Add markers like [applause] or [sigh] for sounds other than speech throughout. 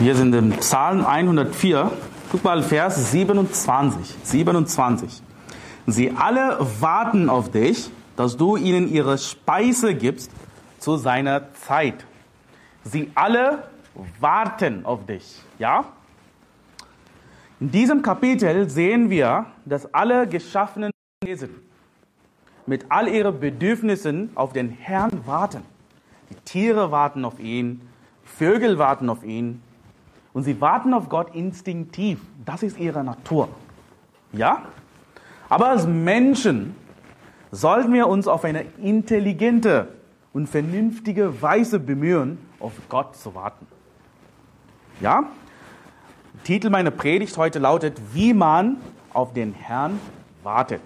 Wir sind im Psalm 104. Guck mal, Vers 27. 27. Sie alle warten auf dich, dass du ihnen ihre Speise gibst zu seiner Zeit. Sie alle warten auf dich. Ja? In diesem Kapitel sehen wir, dass alle geschaffenen Wesen mit all ihren Bedürfnissen auf den Herrn warten. Die Tiere warten auf ihn, Vögel warten auf ihn und sie warten auf Gott instinktiv. Das ist ihre Natur. Ja? Aber als Menschen sollten wir uns auf eine intelligente und vernünftige Weise bemühen, auf Gott zu warten. Ja? Titel meiner Predigt heute lautet, wie man auf den Herrn wartet.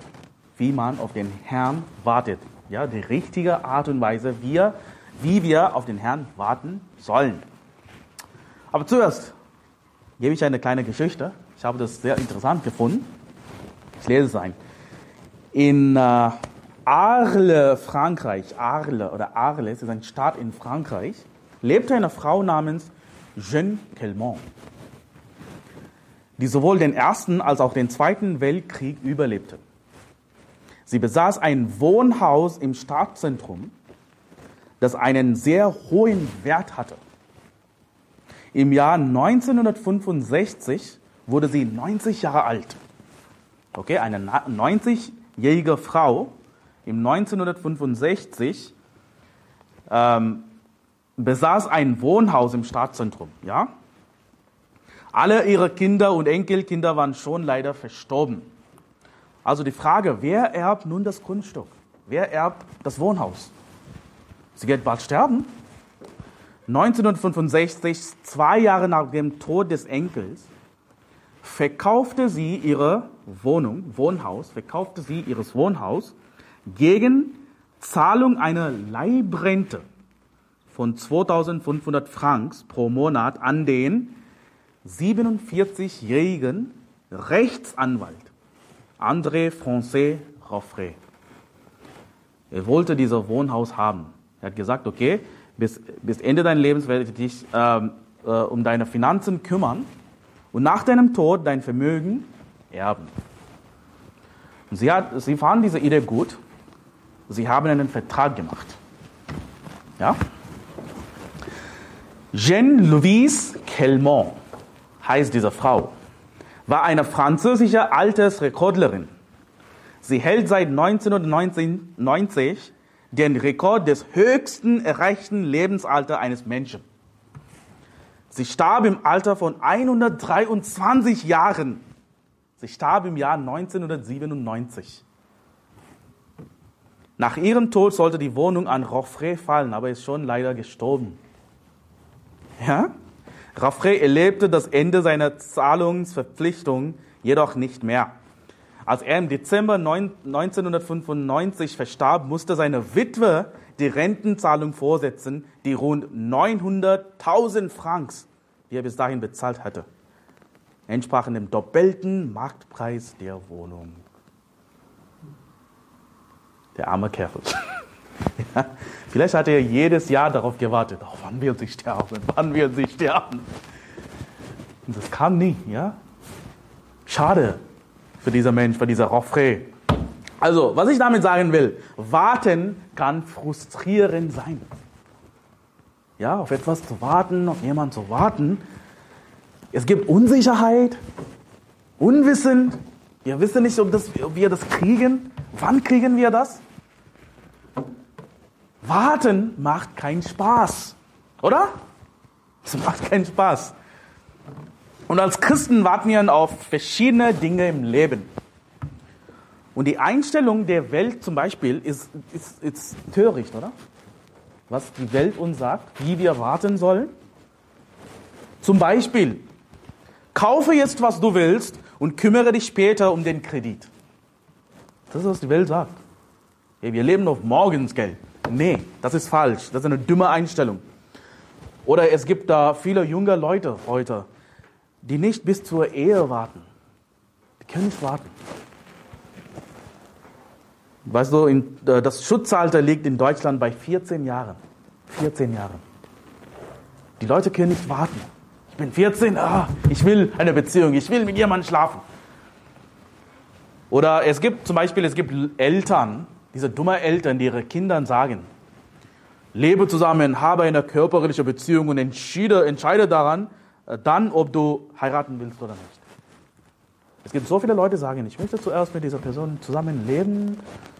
Wie man auf den Herrn wartet. Ja, die richtige Art und Weise, wie wir auf den Herrn warten sollen. Aber zuerst gebe ich eine kleine Geschichte. Ich habe das sehr interessant gefunden. Ich lese es ein. In äh, Arles, Frankreich, Arles oder Arles ist ein Staat in Frankreich, lebte eine Frau namens Jeanne Kelmont die sowohl den Ersten als auch den Zweiten Weltkrieg überlebte. Sie besaß ein Wohnhaus im Stadtzentrum, das einen sehr hohen Wert hatte. Im Jahr 1965 wurde sie 90 Jahre alt. Okay, eine 90-jährige Frau im 1965 ähm, besaß ein Wohnhaus im Stadtzentrum. Ja, alle ihre Kinder und Enkelkinder waren schon leider verstorben. Also die Frage, wer erbt nun das Grundstück? Wer erbt das Wohnhaus? Sie wird bald sterben. 1965, zwei Jahre nach dem Tod des Enkels, verkaufte sie ihre Wohnung, Wohnhaus, verkaufte sie ihres Wohnhaus gegen Zahlung einer Leibrente von 2500 Francs pro Monat an den 47-jährigen Rechtsanwalt André Francais Roffray. Er wollte dieses Wohnhaus haben. Er hat gesagt, okay, bis, bis Ende deines Lebens werde ich dich ähm, äh, um deine Finanzen kümmern und nach deinem Tod dein Vermögen erben. Und sie, hat, sie fanden diese Idee gut. Sie haben einen Vertrag gemacht. Ja? Jeanne-Louise Kelmont heißt diese Frau, war eine französische Altersrekordlerin. Sie hält seit 1990 den Rekord des höchsten erreichten Lebensalters eines Menschen. Sie starb im Alter von 123 Jahren. Sie starb im Jahr 1997. Nach ihrem Tod sollte die Wohnung an Roffre fallen, aber ist schon leider gestorben. Ja? Raffray erlebte das Ende seiner Zahlungsverpflichtung jedoch nicht mehr. Als er im Dezember 1995 verstarb, musste seine Witwe die Rentenzahlung vorsetzen, die rund 900.000 Francs, die er bis dahin bezahlt hatte, entsprachen dem doppelten Marktpreis der Wohnung. Der arme Kerl. [laughs] Ja, vielleicht hat er jedes Jahr darauf gewartet, oh, wann wird sie sterben, wann wird sie sterben. Und das kam nie, ja. Schade für dieser Mensch, für dieser Roffre. Also, was ich damit sagen will, warten kann frustrierend sein. Ja, auf etwas zu warten, auf jemanden zu warten. Es gibt Unsicherheit, Unwissen. Wir wissen nicht, ob, das, ob wir das kriegen. Wann kriegen wir das? Warten macht keinen Spaß, oder? Es macht keinen Spaß. Und als Christen warten wir auf verschiedene Dinge im Leben. Und die Einstellung der Welt zum Beispiel ist, ist, ist töricht, oder? Was die Welt uns sagt, wie wir warten sollen. Zum Beispiel, kaufe jetzt, was du willst und kümmere dich später um den Kredit. Das ist, was die Welt sagt. wir leben auf morgens Geld. Nee, das ist falsch. Das ist eine dumme Einstellung. Oder es gibt da viele junge Leute heute, die nicht bis zur Ehe warten. Die können nicht warten. Weißt du, in, äh, das Schutzalter liegt in Deutschland bei 14 Jahren. 14 Jahren. Die Leute können nicht warten. Ich bin 14, ah, ich will eine Beziehung, ich will mit jemandem schlafen. Oder es gibt zum Beispiel, es gibt Eltern, diese dumme Eltern, die ihren Kindern sagen, lebe zusammen, habe eine körperliche Beziehung und entscheide, entscheide daran, dann, ob du heiraten willst oder nicht. Es gibt so viele Leute, die sagen, ich möchte zuerst mit dieser Person zusammen leben,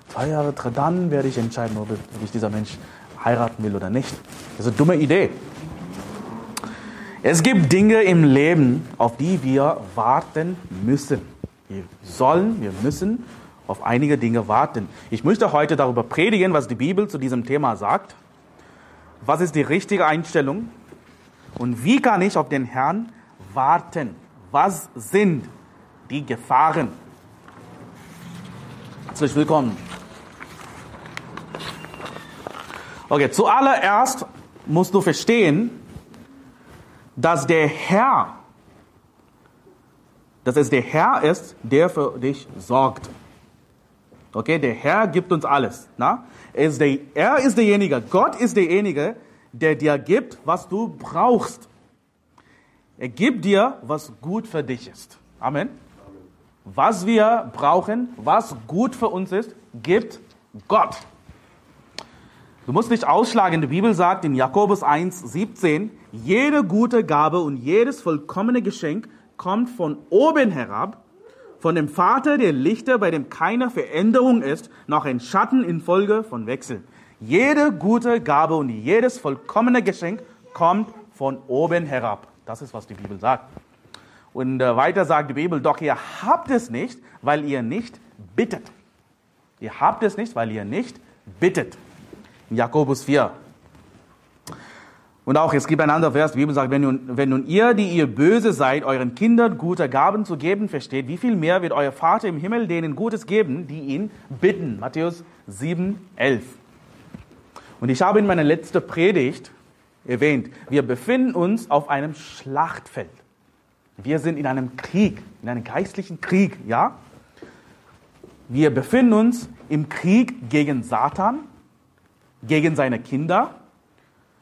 zwei Jahre dann werde ich entscheiden, ob ich dieser Mensch heiraten will oder nicht. Das ist eine dumme Idee. Es gibt Dinge im Leben, auf die wir warten müssen. Wir sollen, wir müssen auf einige Dinge warten. Ich möchte heute darüber predigen, was die Bibel zu diesem Thema sagt. Was ist die richtige Einstellung? Und wie kann ich auf den Herrn warten? Was sind die Gefahren? Herzlich willkommen. Okay, zuallererst musst du verstehen, dass der Herr, dass es der Herr ist, der für dich sorgt. Okay, der Herr gibt uns alles. Na? Er, ist der, er ist derjenige, Gott ist derjenige, der dir gibt, was du brauchst. Er gibt dir, was gut für dich ist. Amen. Was wir brauchen, was gut für uns ist, gibt Gott. Du musst nicht ausschlagen. Die Bibel sagt in Jakobus 1, 17, jede gute Gabe und jedes vollkommene Geschenk kommt von oben herab, von dem Vater der Lichter, bei dem keine Veränderung ist, noch ein Schatten infolge von Wechsel. Jede gute Gabe und jedes vollkommene Geschenk kommt von oben herab. Das ist, was die Bibel sagt. Und äh, weiter sagt die Bibel, doch ihr habt es nicht, weil ihr nicht bittet. Ihr habt es nicht, weil ihr nicht bittet. Jakobus 4. Und auch, es gibt ein anderer Vers, die Bibel sagt, wenn nun, wenn nun ihr, die ihr böse seid, euren Kindern gute Gaben zu geben versteht, wie viel mehr wird euer Vater im Himmel denen Gutes geben, die ihn bitten. Matthäus 7, 11. Und ich habe in meiner letzten Predigt erwähnt, wir befinden uns auf einem Schlachtfeld. Wir sind in einem Krieg, in einem geistlichen Krieg, ja? Wir befinden uns im Krieg gegen Satan, gegen seine Kinder,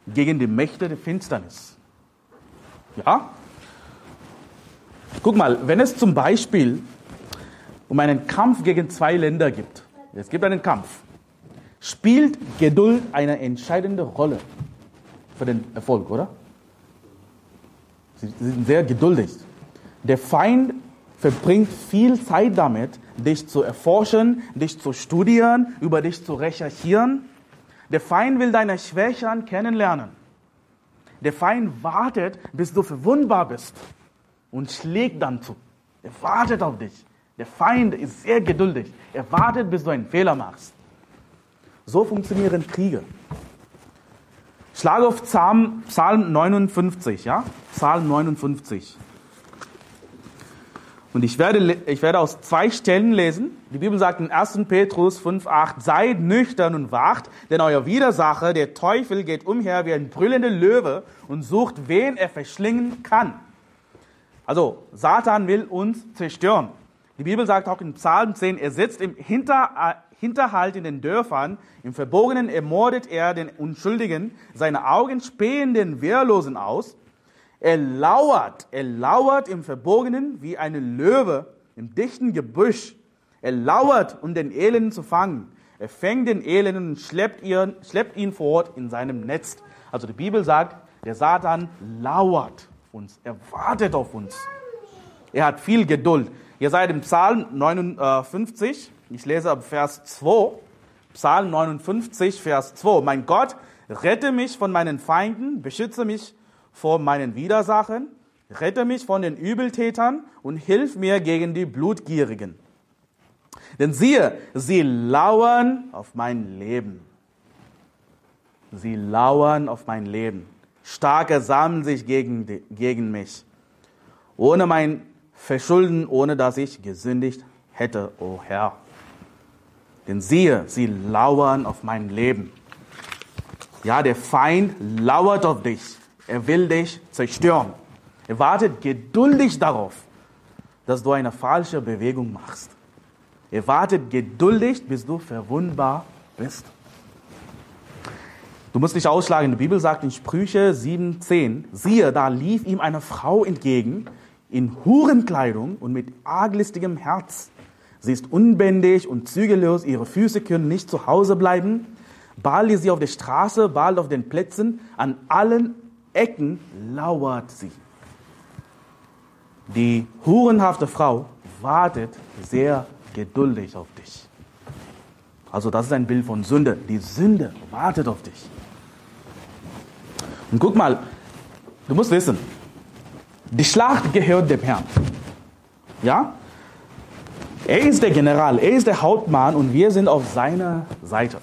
gegen die Mächte der Finsternis. Ja? Guck mal, wenn es zum Beispiel um einen Kampf gegen zwei Länder gibt, es gibt einen Kampf, spielt Geduld eine entscheidende Rolle für den Erfolg, oder? Sie sind sehr geduldig. Der Feind verbringt viel Zeit damit, dich zu erforschen, dich zu studieren, über dich zu recherchieren. Der Feind will deine Schwächen kennenlernen. Der Feind wartet, bis du verwundbar bist und schlägt dann zu. Er wartet auf dich. Der Feind ist sehr geduldig. Er wartet, bis du einen Fehler machst. So funktionieren Kriege. Schlage auf Psalm, Psalm 59, ja? Psalm 59. Und ich werde, ich werde aus zwei Stellen lesen. Die Bibel sagt in 1. Petrus 5,8, seid nüchtern und wacht, denn euer Widersacher, der Teufel, geht umher wie ein brüllender Löwe und sucht, wen er verschlingen kann. Also, Satan will uns zerstören. Die Bibel sagt auch in Psalm 10, er sitzt im Hinter, Hinterhalt in den Dörfern, im Verborgenen ermordet er den Unschuldigen, seine Augen spähen den Wehrlosen aus. Er lauert, er lauert im Verborgenen wie eine Löwe im dichten Gebüsch. Er lauert, um den Elenden zu fangen. Er fängt den Elenden und schleppt ihn, schleppt ihn fort in seinem Netz. Also die Bibel sagt, der Satan lauert uns, er wartet auf uns. Er hat viel Geduld. Ihr seid im Psalm 59, ich lese ab Vers 2, Psalm 59, Vers 2. Mein Gott, rette mich von meinen Feinden, beschütze mich vor meinen Widersachern, rette mich von den Übeltätern und hilf mir gegen die Blutgierigen. Denn siehe, sie lauern auf mein Leben. Sie lauern auf mein Leben. Starke sammeln sich gegen, gegen mich. Ohne mein Verschulden, ohne dass ich gesündigt hätte, o oh Herr. Denn siehe, sie lauern auf mein Leben. Ja, der Feind lauert auf dich. Er will dich zerstören. Er wartet geduldig darauf, dass du eine falsche Bewegung machst. Er wartet geduldig, bis du verwundbar bist. Du musst dich ausschlagen. Die Bibel sagt in Sprüche 7,10, siehe, da lief ihm eine Frau entgegen in Hurenkleidung und mit arglistigem Herz. Sie ist unbändig und zügellos, ihre Füße können nicht zu Hause bleiben. Bald ist sie auf der Straße, bald auf den Plätzen, an allen Ecken lauert sie. Die hurenhafte Frau wartet sehr geduldig auf dich. Also das ist ein Bild von Sünde. Die Sünde wartet auf dich. Und guck mal, du musst wissen, die Schlacht gehört dem Herrn. Ja? Er ist der General, er ist der Hauptmann und wir sind auf seiner Seite.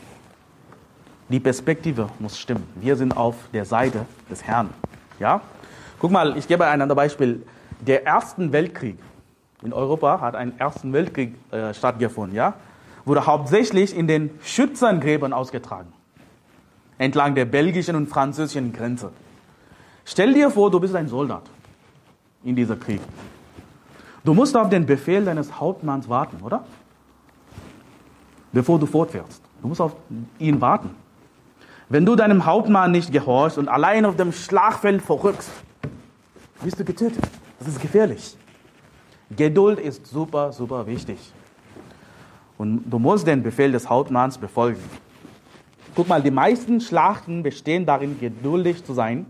Die Perspektive muss stimmen. Wir sind auf der Seite des Herrn. Ja? Guck mal, ich gebe ein anderes Beispiel. Der Erste Weltkrieg in Europa hat ein Ersten Weltkrieg äh, stattgefunden. Ja? Wurde hauptsächlich in den Schützengräbern ausgetragen entlang der belgischen und französischen Grenze. Stell dir vor, du bist ein Soldat in diesem Krieg. Du musst auf den Befehl deines Hauptmanns warten, oder? Bevor du fortfährst. Du musst auf ihn warten. Wenn du deinem Hauptmann nicht gehorchst und allein auf dem Schlagfeld verrückst, wirst du getötet. Das ist gefährlich. Geduld ist super, super wichtig. Und du musst den Befehl des Hauptmanns befolgen. Guck mal, die meisten Schlachten bestehen darin, geduldig zu sein.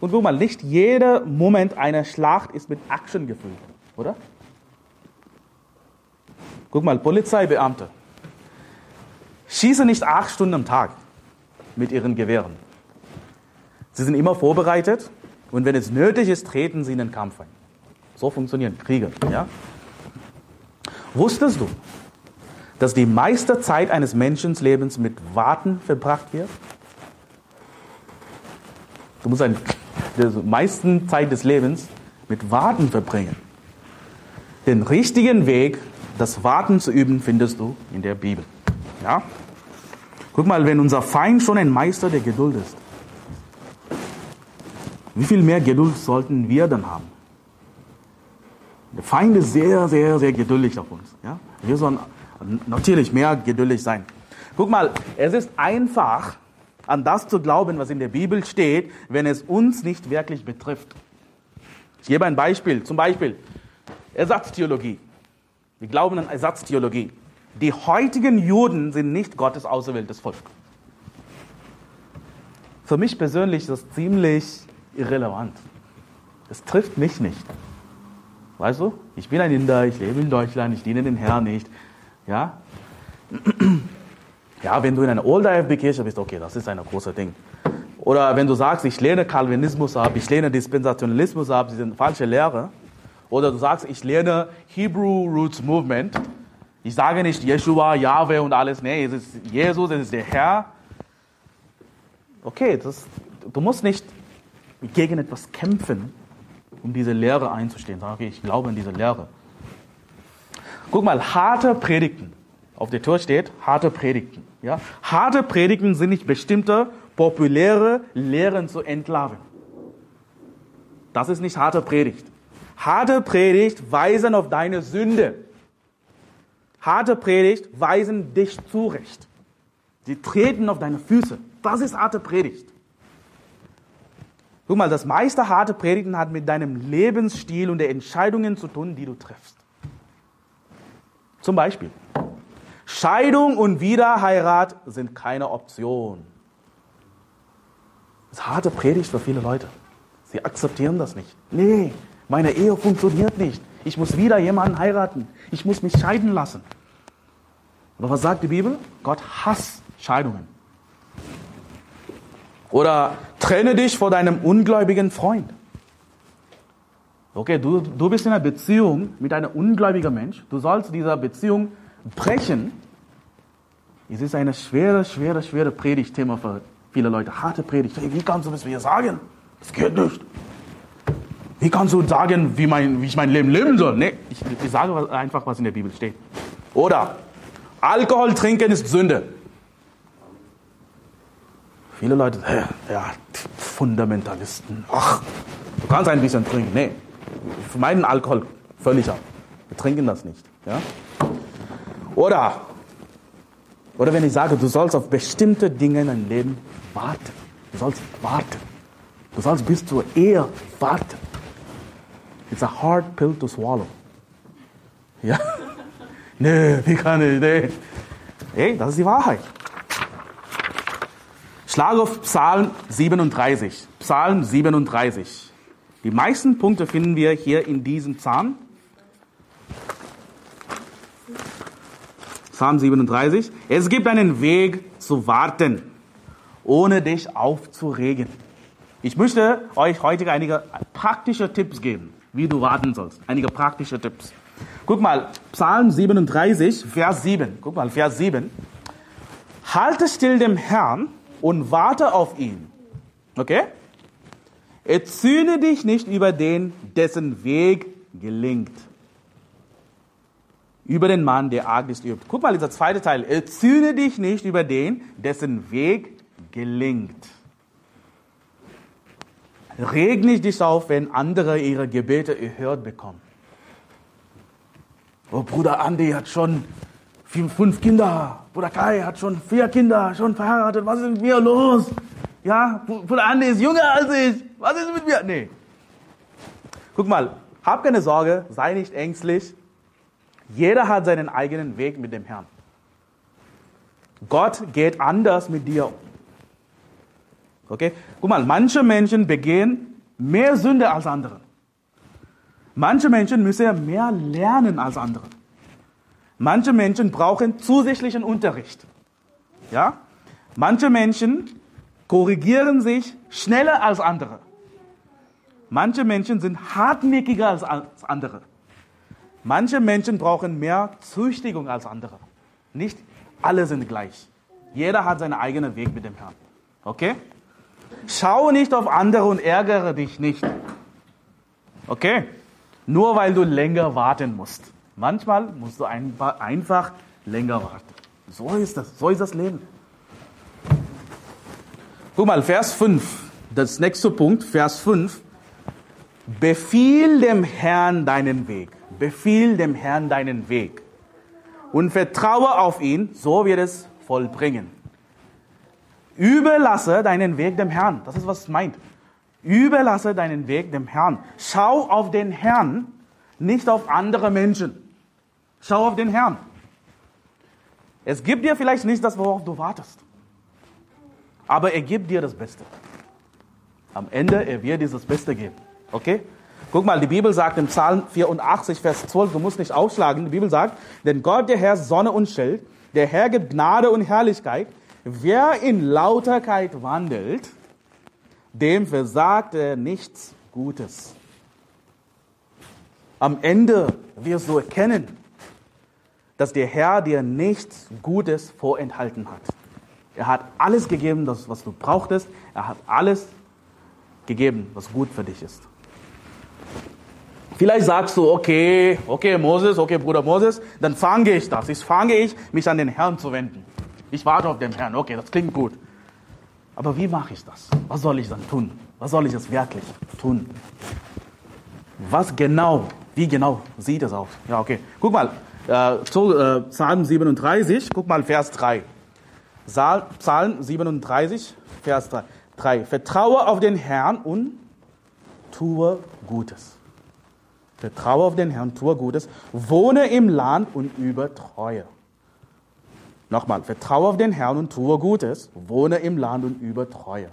Und guck mal, nicht jeder Moment einer Schlacht ist mit Action gefüllt, oder? Guck mal, Polizeibeamte schießen nicht acht Stunden am Tag mit ihren Gewehren. Sie sind immer vorbereitet und wenn es nötig ist, treten sie in den Kampf ein. So funktionieren Kriege. Ja? Wusstest du, dass die meiste Zeit eines Menschenlebens mit Warten verbracht wird? Du musst die meiste Zeit des Lebens mit Warten verbringen. Den richtigen Weg, das Warten zu üben, findest du in der Bibel. Ja? Guck mal, wenn unser Feind schon ein Meister der Geduld ist, wie viel mehr Geduld sollten wir dann haben? Der Feind ist sehr, sehr, sehr geduldig auf uns. Ja? Wir sollen natürlich mehr geduldig sein. Guck mal, es ist einfach, an das zu glauben, was in der Bibel steht, wenn es uns nicht wirklich betrifft. Ich gebe ein Beispiel. Zum Beispiel Ersatztheologie. Wir glauben an Ersatztheologie. Die heutigen Juden sind nicht Gottes auserwähltes Volk. Für mich persönlich ist das ziemlich irrelevant. Es trifft mich nicht. Weißt du, ich bin ein Inder, ich lebe in Deutschland, ich diene den Herrn nicht. Ja? [clears throat] Ja, wenn du in einer Old IFB-Kirche bist, okay, das ist ein großes Ding. Oder wenn du sagst, ich lehne Calvinismus ab, ich lehne Dispensationalismus ab, das sind falsche Lehre. Oder du sagst, ich lehne Hebrew Roots Movement. Ich sage nicht Yeshua, Yahweh und alles. Nee, es ist Jesus, es ist der Herr. Okay, das, du musst nicht gegen etwas kämpfen, um diese Lehre einzustehen. Sag, okay, ich glaube in diese Lehre. Guck mal, harte Predigten. Auf der Tür steht harte Predigten. Ja? Harte Predigten sind nicht bestimmte populäre Lehren zu entlarven. Das ist nicht harte Predigt. Harte Predigt weisen auf deine Sünde. Harte Predigt weisen dich zurecht. Sie treten auf deine Füße. Das ist harte Predigt. Guck mal, das meiste harte Predigten hat mit deinem Lebensstil und den Entscheidungen zu tun, die du triffst. Zum Beispiel, Scheidung und Wiederheirat sind keine Option. Das ist harte Predigt für viele Leute. Sie akzeptieren das nicht. Nee, meine Ehe funktioniert nicht. Ich muss wieder jemanden heiraten. Ich muss mich scheiden lassen. Aber was sagt die Bibel? Gott hasst Scheidungen. Oder trenne dich vor deinem ungläubigen Freund. Okay, du, du bist in einer Beziehung mit einem ungläubigen Mensch. Du sollst diese Beziehung brechen. Es ist eine schwere, schwere, schwere Predigtthema für viele Leute. Harte Predigt. Hey, wie kannst du das mir sagen? Das geht nicht. Wie kannst du sagen, wie, mein, wie ich mein Leben leben soll? Nee, ich, ich sage einfach, was in der Bibel steht. Oder Alkohol trinken ist Sünde. Viele Leute, ja, Fundamentalisten. Ach, du kannst ein bisschen trinken. Nee, wir vermeiden Alkohol völlig ab. Wir trinken das nicht. Ja? Oder Oder wenn ich sage, du sollst auf bestimmte Dinge in deinem Leben warten. Du sollst warten. Du sollst bis zur Ehe warten. It's a hard pill to swallow. Ja? Nee, wie kann ich, nee. Hey, das ist die Wahrheit. Schlag auf Psalm 37. Psalm 37. Die meisten Punkte finden wir hier in diesem Psalm. Psalm 37. Es gibt einen Weg zu warten, ohne dich aufzuregen. Ich möchte euch heute einige praktische Tipps geben, wie du warten sollst. Einige praktische Tipps. Guck mal, Psalm 37, Vers 7. Guck mal, Vers 7. Halte still dem Herrn und warte auf ihn. Okay? Erzühne dich nicht über den, dessen Weg gelingt über den Mann, der Arglis übt. Guck mal, dieser zweite Teil. Erzühne dich nicht über den, dessen Weg gelingt. Reg nicht dich auf, wenn andere ihre Gebete erhört bekommen. Oh, Bruder Andi hat schon fünf Kinder. Bruder Kai hat schon vier Kinder, schon verheiratet. Was ist mit mir los? Ja, Bruder Andi ist jünger als ich. Was ist mit mir? Nee. Guck mal, hab keine Sorge, sei nicht ängstlich. Jeder hat seinen eigenen Weg mit dem Herrn. Gott geht anders mit dir um. Okay? Guck mal, manche Menschen begehen mehr Sünde als andere. Manche Menschen müssen mehr lernen als andere. Manche Menschen brauchen zusätzlichen Unterricht. Ja? Manche Menschen korrigieren sich schneller als andere. Manche Menschen sind hartnäckiger als andere. Manche Menschen brauchen mehr Züchtigung als andere. Nicht alle sind gleich. Jeder hat seinen eigenen Weg mit dem Herrn. Okay? Schau nicht auf andere und ärgere dich nicht. Okay? Nur weil du länger warten musst. Manchmal musst du einfach länger warten. So ist das. So ist das Leben. Guck mal, Vers 5. Das nächste Punkt, Vers 5. Befiehl dem Herrn deinen Weg. Befiehl dem Herrn deinen Weg und vertraue auf ihn, so wird es vollbringen. Überlasse deinen Weg dem Herrn. Das ist, was es meint. Überlasse deinen Weg dem Herrn. Schau auf den Herrn, nicht auf andere Menschen. Schau auf den Herrn. Es gibt dir vielleicht nicht das, worauf du wartest. Aber er gibt dir das Beste. Am Ende, er wird dir das Beste geben. Okay? Guck mal, die Bibel sagt im Psalm 84, Vers 12, du musst nicht ausschlagen, die Bibel sagt, denn Gott, der Herr, Sonne und Schild, der Herr gibt Gnade und Herrlichkeit. Wer in Lauterkeit wandelt, dem versagt er nichts Gutes. Am Ende wirst du erkennen, dass der Herr dir nichts Gutes vorenthalten hat. Er hat alles gegeben, das, was du brauchtest. Er hat alles gegeben, was gut für dich ist. Vielleicht sagst du, okay, okay, Moses, okay, Bruder Moses, dann fange ich das. Ich fange ich, mich an den Herrn zu wenden. Ich warte auf den Herrn. Okay, das klingt gut. Aber wie mache ich das? Was soll ich dann tun? Was soll ich jetzt wirklich tun? Was genau, wie genau sieht es aus? Ja, okay. Guck mal, äh, zu, äh, Psalm 37, guck mal Vers 3. Psalm 37, Vers 3. 3. Vertraue auf den Herrn und tue Gutes. Vertraue auf den Herrn, tue Gutes, wohne im Land und übe Treue. Nochmal, vertraue auf den Herrn und tue Gutes, wohne im Land und übe Treue.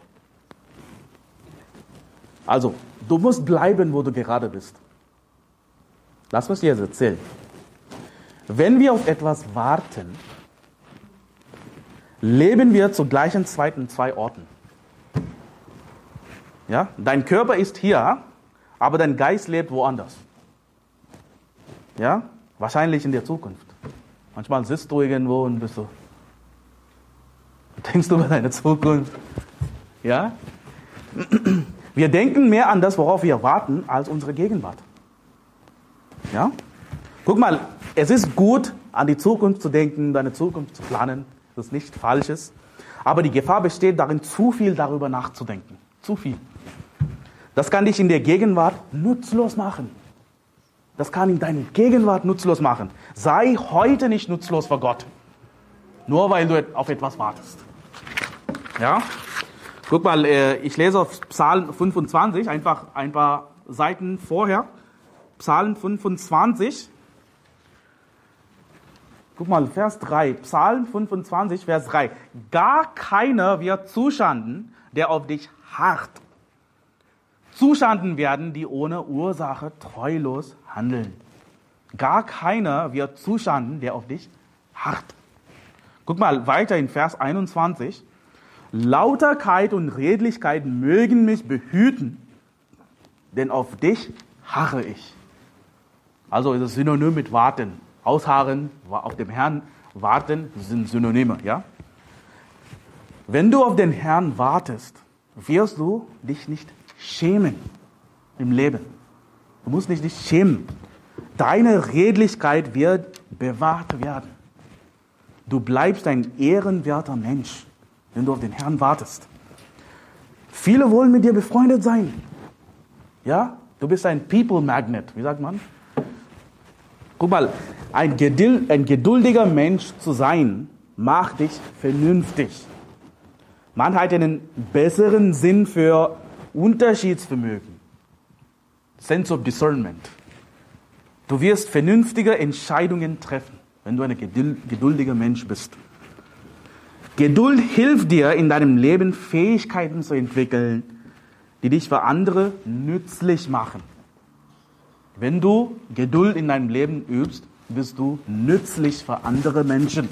Also, du musst bleiben, wo du gerade bist. Lass dir jetzt erzählen. Wenn wir auf etwas warten, leben wir zu gleichen Zeit in zwei Orten. Ja? Dein Körper ist hier, aber dein Geist lebt woanders. Ja? Wahrscheinlich in der Zukunft. Manchmal sitzt du irgendwo und bist so. Denkst du über deine Zukunft? Ja? Wir denken mehr an das, worauf wir warten, als unsere Gegenwart. Ja? Guck mal, es ist gut, an die Zukunft zu denken, deine Zukunft zu planen. Das ist nichts Falsches. Aber die Gefahr besteht darin, zu viel darüber nachzudenken. Zu viel. Das kann dich in der Gegenwart nutzlos machen. Das kann in deiner Gegenwart nutzlos machen. Sei heute nicht nutzlos vor Gott. nur weil du auf etwas wartest. Ja? Guck mal, äh, ich lese auf Psalm 25, einfach ein paar Seiten vorher. Psalm 25. Guck mal, Vers 3. Psalm 25, Vers 3. Gar keiner wird zustanden, der auf dich harrt. Zustanden werden, die ohne Ursache treulos handeln. Gar keiner wird zustanden, der auf dich harrt. Guck mal weiter in Vers 21. Lauterkeit und Redlichkeit mögen mich behüten, denn auf dich harre ich. Also ist es synonym mit warten. Ausharren, auf dem Herrn warten sind Synonyme, ja? Wenn du auf den Herrn wartest, wirst du dich nicht schämen im Leben. Du musst dich nicht schämen. Deine Redlichkeit wird bewahrt werden. Du bleibst ein ehrenwerter Mensch, wenn du auf den Herrn wartest. Viele wollen mit dir befreundet sein. Ja, du bist ein People Magnet, wie sagt man? Guck mal, ein, ein geduldiger Mensch zu sein, macht dich vernünftig. Man hat einen besseren Sinn für Unterschiedsvermögen. Sense of Discernment. Du wirst vernünftige Entscheidungen treffen, wenn du ein geduldiger Mensch bist. Geduld hilft dir in deinem Leben Fähigkeiten zu entwickeln, die dich für andere nützlich machen. Wenn du Geduld in deinem Leben übst, bist du nützlich für andere Menschen.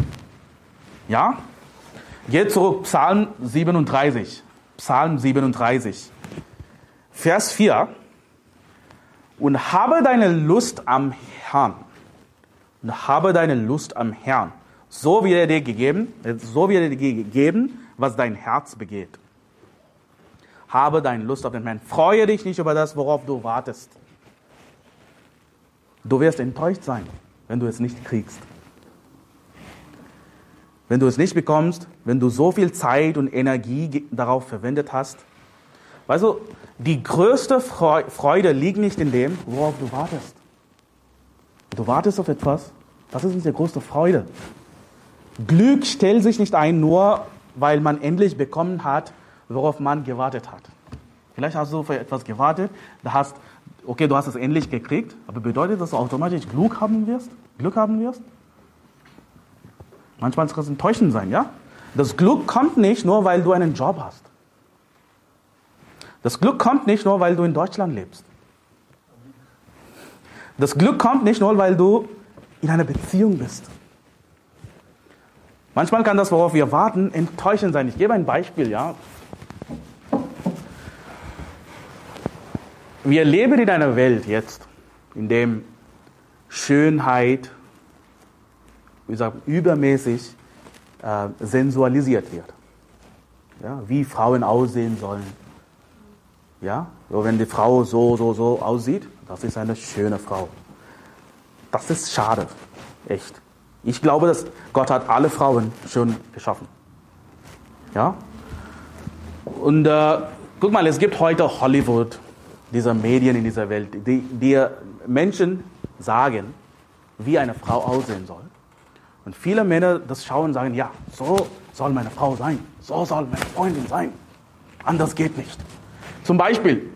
Ja? Jetzt zurück, Psalm 37. Psalm 37. Vers 4. Und habe deine Lust am Herrn. Und habe deine Lust am Herrn. So wird er dir gegeben, so wird er dir gegeben, was dein Herz begeht. Habe deine Lust auf den Herrn. Freue dich nicht über das, worauf du wartest. Du wirst enttäuscht sein, wenn du es nicht kriegst. Wenn du es nicht bekommst, wenn du so viel Zeit und Energie darauf verwendet hast. Weißt du, die größte Freude liegt nicht in dem, worauf du wartest. Du wartest auf etwas, das ist nicht die größte Freude. Glück stellt sich nicht ein, nur weil man endlich bekommen hat, worauf man gewartet hat. Vielleicht hast du für etwas gewartet, da hast okay, du hast es endlich gekriegt, aber bedeutet das, dass du automatisch Glück haben wirst? Glück haben wirst? Manchmal kann es enttäuschend sein, ja? Das Glück kommt nicht nur, weil du einen Job hast. Das Glück kommt nicht nur, weil du in Deutschland lebst. Das Glück kommt nicht nur, weil du in einer Beziehung bist. Manchmal kann das, worauf wir warten, enttäuschend sein. Ich gebe ein Beispiel, ja. Wir leben in einer Welt jetzt, in dem Schönheit, wie gesagt, übermäßig äh, sensualisiert wird. Ja, wie Frauen aussehen sollen. Ja, so wenn die Frau so, so, so aussieht, das ist eine schöne Frau. Das ist schade, echt. Ich glaube, dass Gott hat alle Frauen schön geschaffen. Ja? Und äh, guck mal, es gibt heute Hollywood, dieser Medien in dieser Welt, die dir Menschen sagen, wie eine Frau aussehen soll. Und viele Männer das schauen und sagen, ja, so soll meine Frau sein, so soll meine Freundin sein. Anders geht nicht. Zum Beispiel,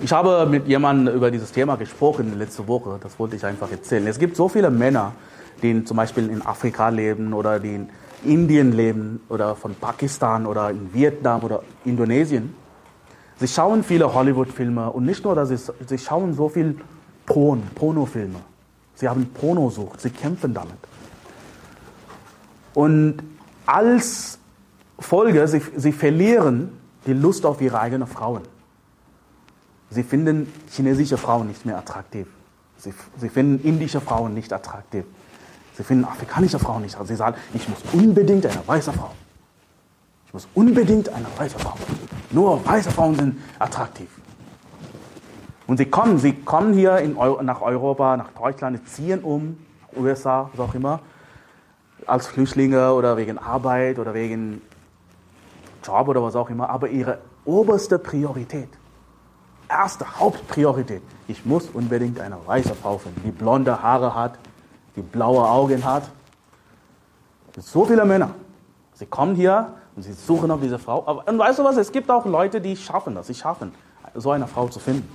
ich habe mit jemandem über dieses Thema gesprochen letzte Woche, das wollte ich einfach erzählen. Es gibt so viele Männer, die zum Beispiel in Afrika leben oder die in Indien leben oder von Pakistan oder in Vietnam oder Indonesien. Sie schauen viele Hollywood-Filme und nicht nur das, sie, schauen so viel Porn, Pornofilme. Sie haben Pornosucht, sie kämpfen damit. Und als Folge, sie, sie verlieren die Lust auf ihre eigenen Frauen. Sie finden chinesische Frauen nicht mehr attraktiv. Sie, sie finden indische Frauen nicht attraktiv. Sie finden afrikanische Frauen nicht. attraktiv. Sie sagen, ich muss unbedingt eine weiße Frau. Ich muss unbedingt eine weiße Frau. Nur weiße Frauen sind attraktiv. Und sie kommen, sie kommen hier Euro, nach Europa, nach Deutschland, ziehen um, USA, was auch immer, als Flüchtlinge oder wegen Arbeit oder wegen Job oder was auch immer. Aber ihre oberste Priorität, erste Hauptpriorität, ich muss unbedingt eine weiße Frau finden, die blonde Haare hat, die blaue Augen hat, So viele Männer. Sie kommen hier und sie suchen auf diese Frau. Aber, und weißt du was? Es gibt auch Leute, die schaffen das. Sie schaffen, so eine Frau zu finden.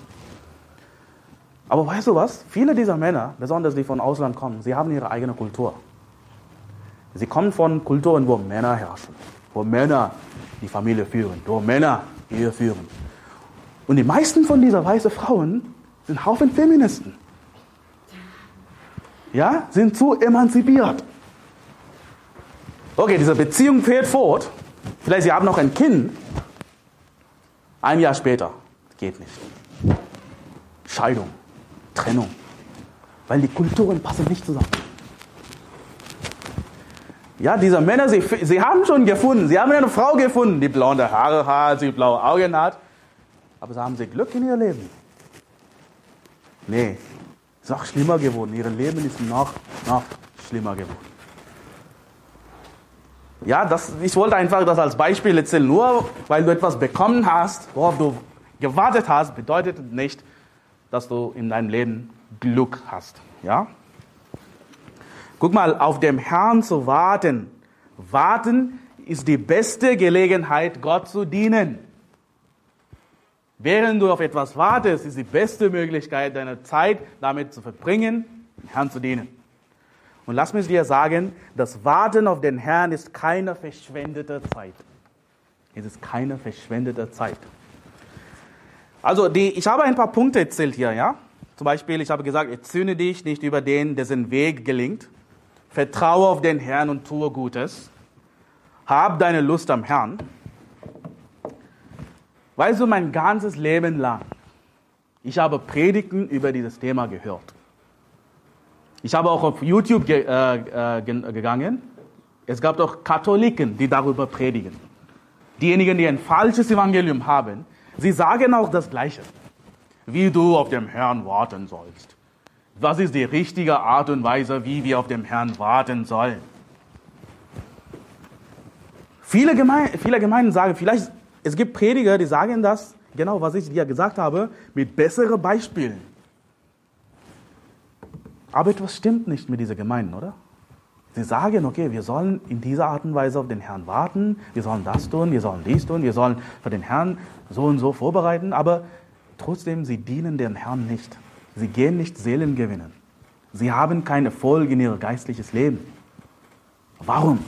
Aber weißt du was? Viele dieser Männer, besonders die von Ausland kommen, sie haben ihre eigene Kultur. Sie kommen von Kulturen, wo Männer herrschen, wo Männer die Familie führen, wo Männer Ehe führen. Und die meisten von dieser weißen Frauen sind Haufen Feministen. Ja, sind zu emanzipiert. Okay, diese Beziehung fährt fort. Vielleicht sie haben noch ein Kind. Ein Jahr später. Geht nicht. Scheidung. Trennung. Weil die Kulturen passen nicht zusammen. Ja, diese Männer, sie, sie haben schon gefunden, sie haben eine Frau gefunden, die blonde Haare hat, die blaue Augen hat. Aber sie haben sie Glück in ihr Leben. Nee, es ist noch schlimmer geworden. Ihr Leben ist noch, noch schlimmer geworden. Ja, das, ich wollte einfach das als Beispiel erzählen. Nur weil du etwas bekommen hast, worauf du gewartet hast, bedeutet nicht, dass du in deinem Leben Glück hast. Ja? Guck mal, auf dem Herrn zu warten. Warten ist die beste Gelegenheit, Gott zu dienen. Während du auf etwas wartest, ist die beste Möglichkeit, deine Zeit damit zu verbringen, dem Herrn zu dienen. Und lass mich dir sagen, das Warten auf den Herrn ist keine verschwendete Zeit. Es ist keine verschwendete Zeit. Also die, ich habe ein paar Punkte erzählt hier, ja. Zum Beispiel, ich habe gesagt, erzürne dich nicht über den, dessen Weg gelingt. Vertraue auf den Herrn und tue Gutes. Hab deine Lust am Herrn. Weißt du, mein ganzes Leben lang, ich habe Predigten über dieses Thema gehört. Ich habe auch auf YouTube ge äh, äh, gegangen. Es gab auch Katholiken, die darüber predigen. Diejenigen, die ein falsches Evangelium haben, Sie sagen auch das Gleiche, wie du auf dem Herrn warten sollst. Was ist die richtige Art und Weise, wie wir auf dem Herrn warten sollen? Viele, Geme viele Gemeinden sagen, vielleicht, es gibt Prediger, die sagen das, genau was ich dir gesagt habe, mit besseren Beispielen. Aber etwas stimmt nicht mit diesen Gemeinden, oder? Sie sagen, okay, wir sollen in dieser Art und Weise auf den Herrn warten, wir sollen das tun, wir sollen dies tun, wir sollen für den Herrn so und so vorbereiten, aber trotzdem, sie dienen dem Herrn nicht. Sie gehen nicht Seelen gewinnen. Sie haben keinen Erfolg in ihr geistliches Leben. Warum?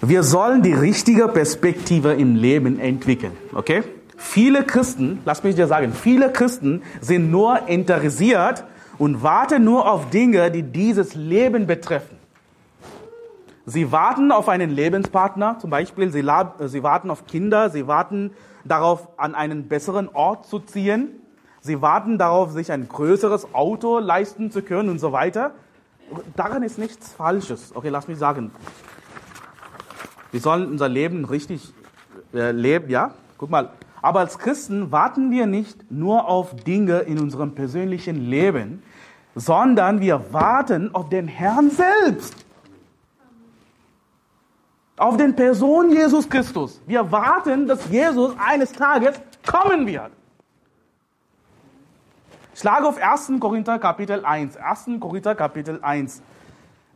Wir sollen die richtige Perspektive im Leben entwickeln, okay? Viele Christen, lass mich dir sagen, viele Christen sind nur interessiert und warten nur auf Dinge, die dieses Leben betreffen. Sie warten auf einen Lebenspartner, zum Beispiel, sie, sie warten auf Kinder, sie warten darauf, an einen besseren Ort zu ziehen, sie warten darauf, sich ein größeres Auto leisten zu können und so weiter. Daran ist nichts Falsches. Okay, lass mich sagen. Wir sollen unser Leben richtig äh, leben, ja? Guck mal, aber als Christen warten wir nicht nur auf Dinge in unserem persönlichen Leben, sondern wir warten auf den Herrn selbst. Auf den Person Jesus Christus. Wir warten, dass Jesus eines Tages kommen wird. Schlage auf 1. Korinther Kapitel 1. 1. Korinther Kapitel 1.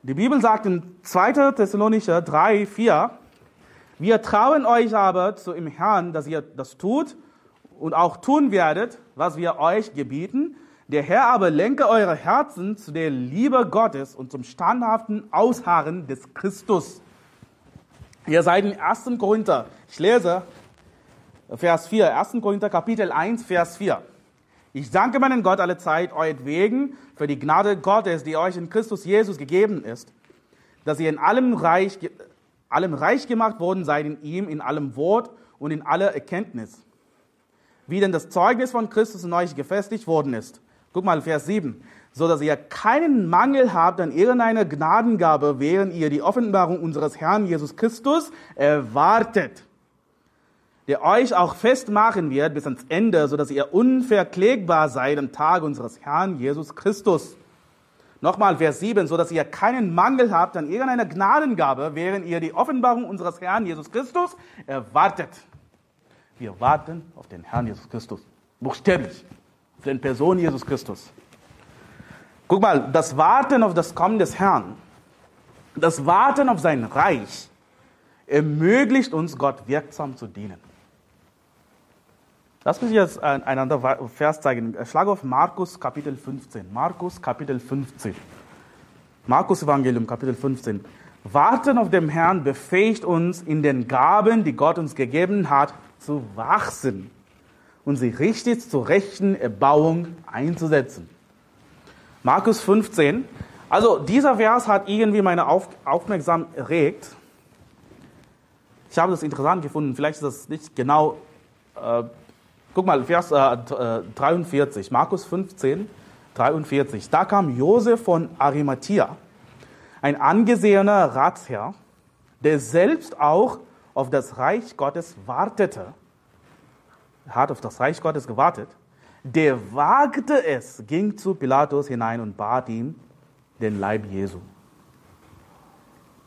Die Bibel sagt in 2. Thessalonicher 3, 4, wir trauen euch aber zu im Herrn, dass ihr das tut und auch tun werdet, was wir euch gebieten. Der Herr aber lenke eure Herzen zu der Liebe Gottes und zum standhaften Ausharren des Christus. Ihr seid in 1. Korinther. Ich lese Vers 4. 1. Korinther Kapitel 1, Vers 4. Ich danke meinen Gott alle Zeit euretwegen für die Gnade Gottes, die euch in Christus Jesus gegeben ist, dass ihr in allem reich allem reich gemacht worden seid in ihm, in allem Wort und in aller Erkenntnis. Wie denn das Zeugnis von Christus in euch gefestigt worden ist. Guck mal, Vers 7. So dass ihr keinen Mangel habt an irgendeiner Gnadengabe, während ihr die Offenbarung unseres Herrn Jesus Christus erwartet. Der euch auch festmachen wird bis ans Ende, so dass ihr unverklägbar seid am Tag unseres Herrn Jesus Christus. Nochmal Vers 7, so dass ihr keinen Mangel habt an irgendeiner Gnadengabe, während ihr die Offenbarung unseres Herrn Jesus Christus erwartet. Wir warten auf den Herrn Jesus Christus. Buchstäblich. Auf den Person Jesus Christus. Guck mal, das Warten auf das Kommen des Herrn, das Warten auf sein Reich ermöglicht uns, Gott wirksam zu dienen. Lass mich jetzt einen anderen Vers zeigen. Schlag auf Markus Kapitel 15. Markus Kapitel 15. Markus Evangelium Kapitel 15. Warten auf den Herrn befähigt uns, in den Gaben, die Gott uns gegeben hat, zu wachsen und sie richtig zur rechten Erbauung einzusetzen. Markus 15. Also dieser Vers hat irgendwie meine Auf Aufmerksamkeit erregt. Ich habe das interessant gefunden. Vielleicht ist das nicht genau äh, Guck mal, Vers äh, 43, äh, Markus 15, 43. Da kam Josef von Arimathea, ein angesehener Ratsherr, der selbst auch auf das Reich Gottes wartete. Er hat auf das Reich Gottes gewartet. Der wagte es, ging zu Pilatus hinein und bat ihn den Leib Jesu.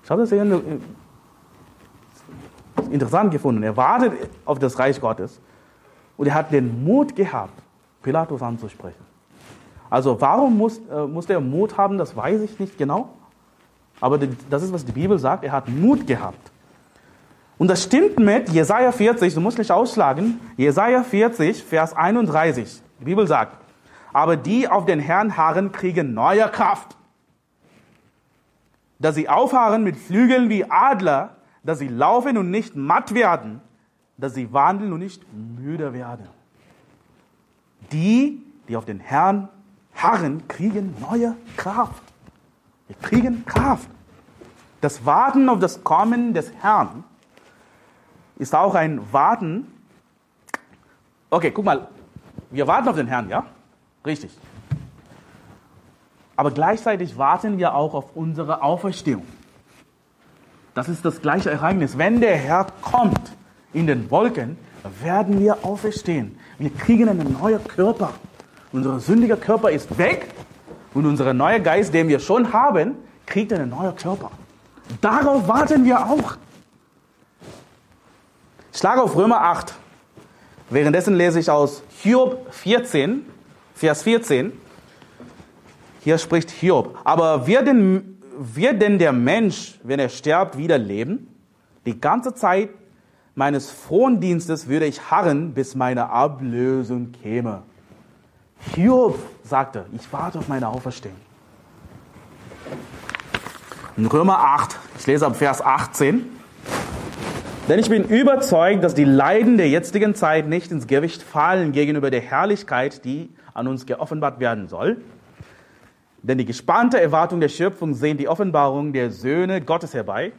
Ich habe das interessant gefunden. Er wartet auf das Reich Gottes und er hat den Mut gehabt, Pilatus anzusprechen. Also warum muss, äh, muss er Mut haben, das weiß ich nicht genau. Aber das ist, was die Bibel sagt. Er hat Mut gehabt. Und das stimmt mit Jesaja 40, du musst nicht ausschlagen. Jesaja 40, Vers 31. Die Bibel sagt, aber die auf den Herrn harren, kriegen neue Kraft. Dass sie aufharren mit Flügeln wie Adler, dass sie laufen und nicht matt werden, dass sie wandeln und nicht müde werden. Die, die auf den Herrn harren, kriegen neue Kraft. Wir kriegen Kraft. Das Warten auf das Kommen des Herrn ist auch ein Warten. Okay, guck mal, wir warten auf den Herrn, ja? Richtig. Aber gleichzeitig warten wir auch auf unsere Auferstehung. Das ist das gleiche Ereignis. Wenn der Herr kommt, in den Wolken, werden wir auferstehen. Wir kriegen einen neuen Körper. Unser sündiger Körper ist weg und unser neuer Geist, den wir schon haben, kriegt einen neuen Körper. Darauf warten wir auch. Ich schlage auf Römer 8. Währenddessen lese ich aus Hiob 14, Vers 14. Hier spricht Hiob. Aber wird denn, wird denn der Mensch, wenn er stirbt, wieder leben? Die ganze Zeit meines Frondienstes würde ich harren, bis meine Ablösung käme. Hiob sagte, ich warte auf meine Auferstehung. In Römer 8, ich lese ab Vers 18. Denn ich bin überzeugt, dass die Leiden der jetzigen Zeit nicht ins Gewicht fallen gegenüber der Herrlichkeit, die an uns geoffenbart werden soll. Denn die gespannte Erwartung der Schöpfung sehen die Offenbarung der Söhne Gottes herbei.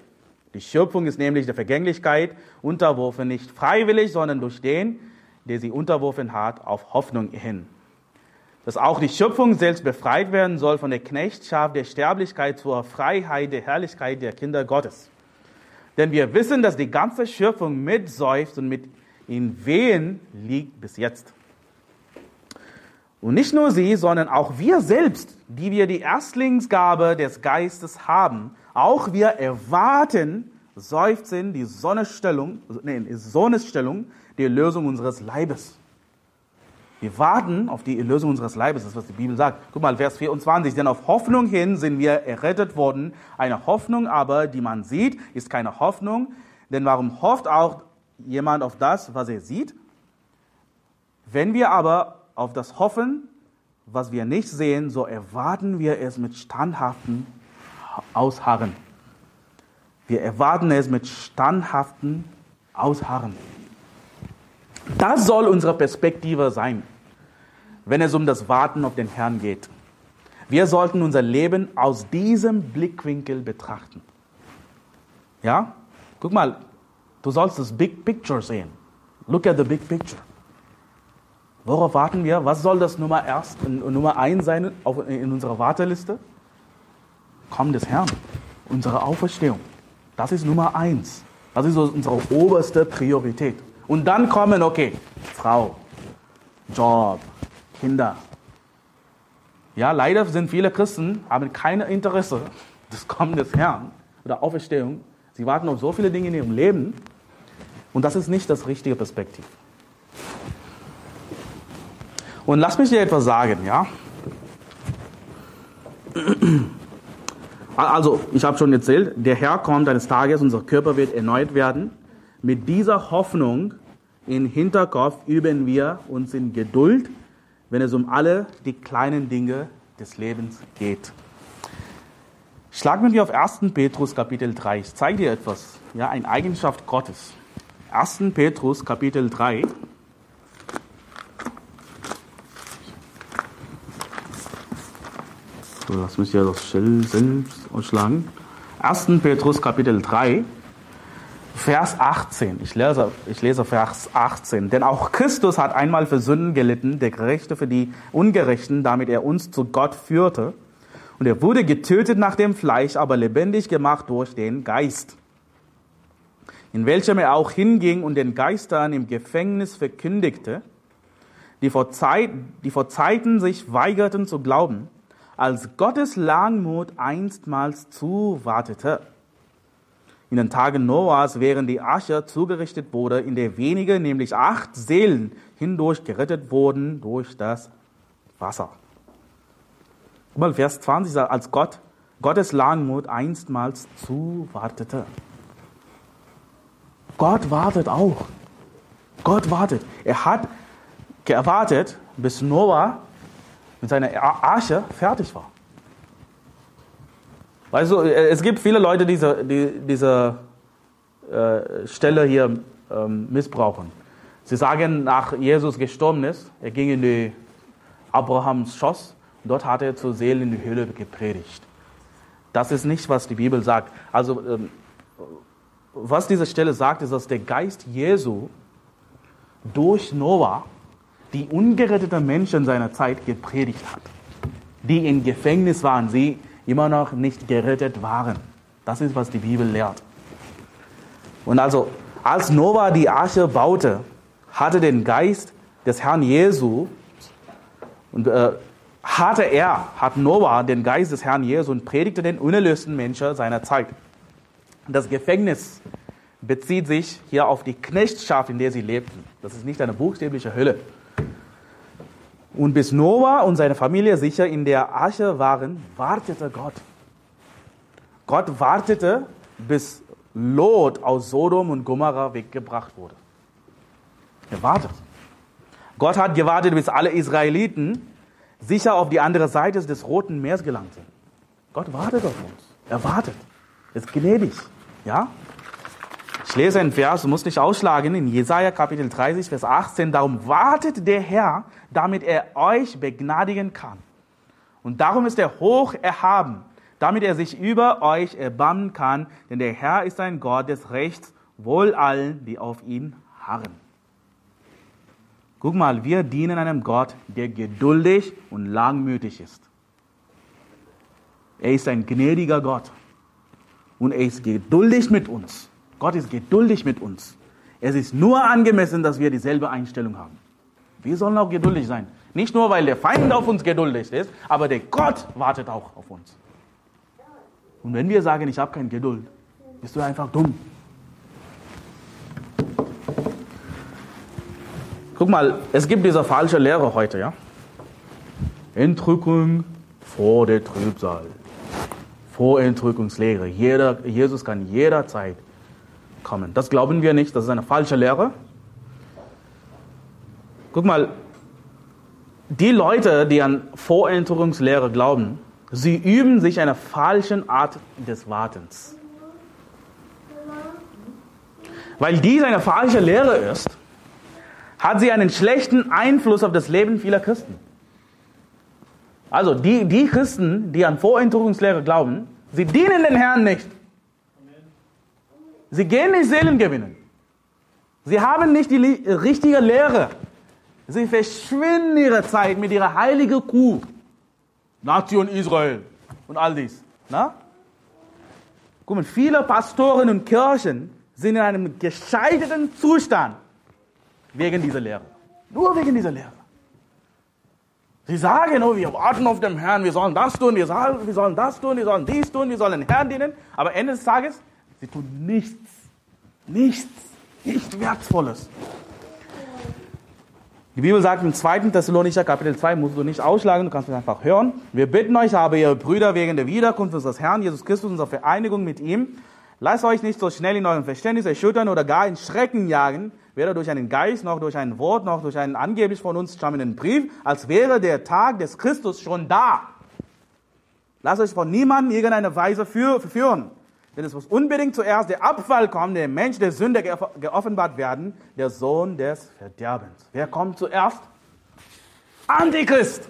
Die Schöpfung ist nämlich der Vergänglichkeit unterworfen, nicht freiwillig, sondern durch den, der sie unterworfen hat, auf Hoffnung hin. Dass auch die Schöpfung selbst befreit werden soll von der Knechtschaft der Sterblichkeit zur Freiheit der Herrlichkeit der Kinder Gottes. Denn wir wissen, dass die ganze Schöpfung mitseufzt und mit in Wehen liegt bis jetzt. Und nicht nur sie, sondern auch wir selbst, die wir die Erstlingsgabe des Geistes haben, auch wir erwarten, seufzen die Sonnestellung, nee, die Sonnestellung, die Erlösung unseres Leibes. Wir warten auf die Erlösung unseres Leibes, das ist, was die Bibel sagt. Guck mal, Vers 24, denn auf Hoffnung hin sind wir errettet worden. Eine Hoffnung aber, die man sieht, ist keine Hoffnung. Denn warum hofft auch jemand auf das, was er sieht? Wenn wir aber auf das hoffen, was wir nicht sehen, so erwarten wir es mit standhaftem Ausharren. Wir erwarten es mit standhaftem Ausharren. Das soll unsere Perspektive sein, wenn es um das Warten auf den Herrn geht. Wir sollten unser Leben aus diesem Blickwinkel betrachten. Ja? Guck mal, du sollst das Big Picture sehen. Look at the big picture. Worauf warten wir? Was soll das Nummer, erst, Nummer eins sein in unserer Warteliste? Kommen des Herrn, unsere Auferstehung. Das ist Nummer eins. Das ist unsere oberste Priorität. Und dann kommen, okay, Frau, Job, Kinder. Ja, leider sind viele Christen, haben kein Interesse des Kommen des Herrn oder Auferstehung. Sie warten auf so viele Dinge in ihrem Leben. Und das ist nicht das richtige Perspektiv. Und lass mich dir etwas sagen, ja? [clears throat] Also, ich habe schon erzählt, der Herr kommt eines Tages, unser Körper wird erneut werden. Mit dieser Hoffnung im Hinterkopf üben wir uns in Geduld, wenn es um alle die kleinen Dinge des Lebens geht. Schlagen wir auf 1. Petrus Kapitel 3. Ich zeige dir etwas, ja, eine Eigenschaft Gottes. 1. Petrus Kapitel 3. So, lass mich ja das Schild selbst ausschlagen. 1. Petrus Kapitel 3, Vers 18. Ich lese, ich lese Vers 18. Denn auch Christus hat einmal für Sünden gelitten, der Gerechte für die Ungerechten, damit er uns zu Gott führte. Und er wurde getötet nach dem Fleisch, aber lebendig gemacht durch den Geist, in welchem er auch hinging und den Geistern im Gefängnis verkündigte, die vor, Zeit, die vor Zeiten sich weigerten zu glauben, als Gottes Langmut einstmals zuwartete. In den Tagen Noahs, während die Asche zugerichtet wurde, in der wenige, nämlich acht Seelen, hindurch gerettet wurden durch das Wasser. Mal Vers 20 sagt, als Gott Gottes Langmut einstmals zuwartete. Gott wartet auch. Gott wartet. Er hat gewartet, bis Noah mit seiner Arche fertig war. Weißt du, es gibt viele Leute, die diese, die, diese äh, Stelle hier ähm, missbrauchen. Sie sagen, nach Jesus gestorben ist, er ging in die Abrahams Schoss und dort hat er zur Seele in die Höhle gepredigt. Das ist nicht, was die Bibel sagt. Also, ähm, was diese Stelle sagt, ist, dass der Geist Jesu durch Noah die ungeretteten Menschen seiner Zeit gepredigt hat, die im Gefängnis waren, sie immer noch nicht gerettet waren. Das ist, was die Bibel lehrt. Und also, als Noah die Arche baute, hatte den Geist des Herrn Jesu und äh, hatte er, hat Noah den Geist des Herrn Jesu und predigte den unerlösten Menschen seiner Zeit. Das Gefängnis bezieht sich hier auf die Knechtschaft, in der sie lebten. Das ist nicht eine buchstäbliche Hölle. Und bis Noah und seine Familie sicher in der Arche waren, wartete Gott. Gott wartete, bis Lot aus Sodom und Gomorrah weggebracht wurde. Er wartet. Gott hat gewartet, bis alle Israeliten sicher auf die andere Seite des Roten Meeres gelangt sind. Gott wartet auf uns. Er wartet. Er ist gnädig. Ja? Ich lese einen Vers, du musst nicht ausschlagen, in Jesaja Kapitel 30, Vers 18. Darum wartet der Herr, damit er euch begnadigen kann. Und darum ist er hoch erhaben, damit er sich über euch erbarmen kann, denn der Herr ist ein Gott des Rechts, wohl allen, die auf ihn harren. Guck mal, wir dienen einem Gott, der geduldig und langmütig ist. Er ist ein gnädiger Gott und er ist geduldig mit uns. Gott ist geduldig mit uns. Es ist nur angemessen, dass wir dieselbe Einstellung haben. Wir sollen auch geduldig sein. Nicht nur, weil der Feind auf uns geduldig ist, aber der Gott wartet auch auf uns. Und wenn wir sagen, ich habe keine Geduld, bist du einfach dumm. Guck mal, es gibt diese falsche Lehre heute, ja? Entrückung vor der Trübsal. Vorentrückungslehre. Jeder, Jesus kann jederzeit kommen. Das glauben wir nicht, das ist eine falsche Lehre. Guck mal, die Leute, die an Vorentrückungslehre glauben, sie üben sich eine falsche Art des Wartens. Weil dies eine falsche Lehre ist, hat sie einen schlechten Einfluss auf das Leben vieler Christen. Also die, die Christen, die an Vorentrückungslehre glauben, sie dienen den Herrn nicht. Sie gehen nicht Seelen gewinnen. Sie haben nicht die richtige Lehre. Sie verschwinden ihre Zeit mit ihrer heiligen Kuh. Nation Israel und all dies. Na? Guck mal, viele Pastoren und Kirchen sind in einem gescheiterten Zustand wegen dieser Lehre. Nur wegen dieser Lehre. Sie sagen, oh, wir warten auf den Herrn, wir sollen das tun, wir sollen, wir sollen das tun, wir sollen dies tun, wir sollen den Herrn dienen. Aber Ende des Tages Sie tun nichts, nichts, nichts Wertvolles. Die Bibel sagt im 2. Thessalonicher Kapitel 2, musst du nicht ausschlagen, du kannst es einfach hören. Wir bitten euch aber, ihr Brüder, wegen der Wiederkunft unseres Herrn Jesus Christus, unserer Vereinigung mit ihm, lasst euch nicht so schnell in eurem Verständnis erschüttern oder gar in Schrecken jagen, weder durch einen Geist, noch durch ein Wort, noch durch einen angeblich von uns stammenden Brief, als wäre der Tag des Christus schon da. Lasst euch von niemandem in irgendeiner Weise verführen. Denn es muss unbedingt zuerst der Abfall kommen, der Mensch der Sünde geoffenbart werden, der Sohn des Verderbens. Wer kommt zuerst? Antichrist.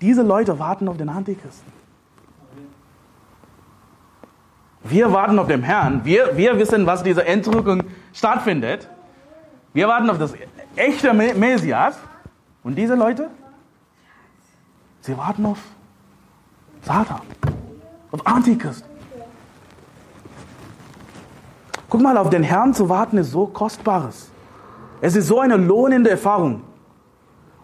Diese Leute warten auf den Antichristen. Wir warten auf den Herrn. Wir, wir wissen, was diese Entrückung stattfindet. Wir warten auf das echte Messias. Und diese Leute, sie warten auf Satan auf Antichrist. Guck mal, auf den Herrn zu warten ist so kostbares. Es ist so eine lohnende Erfahrung.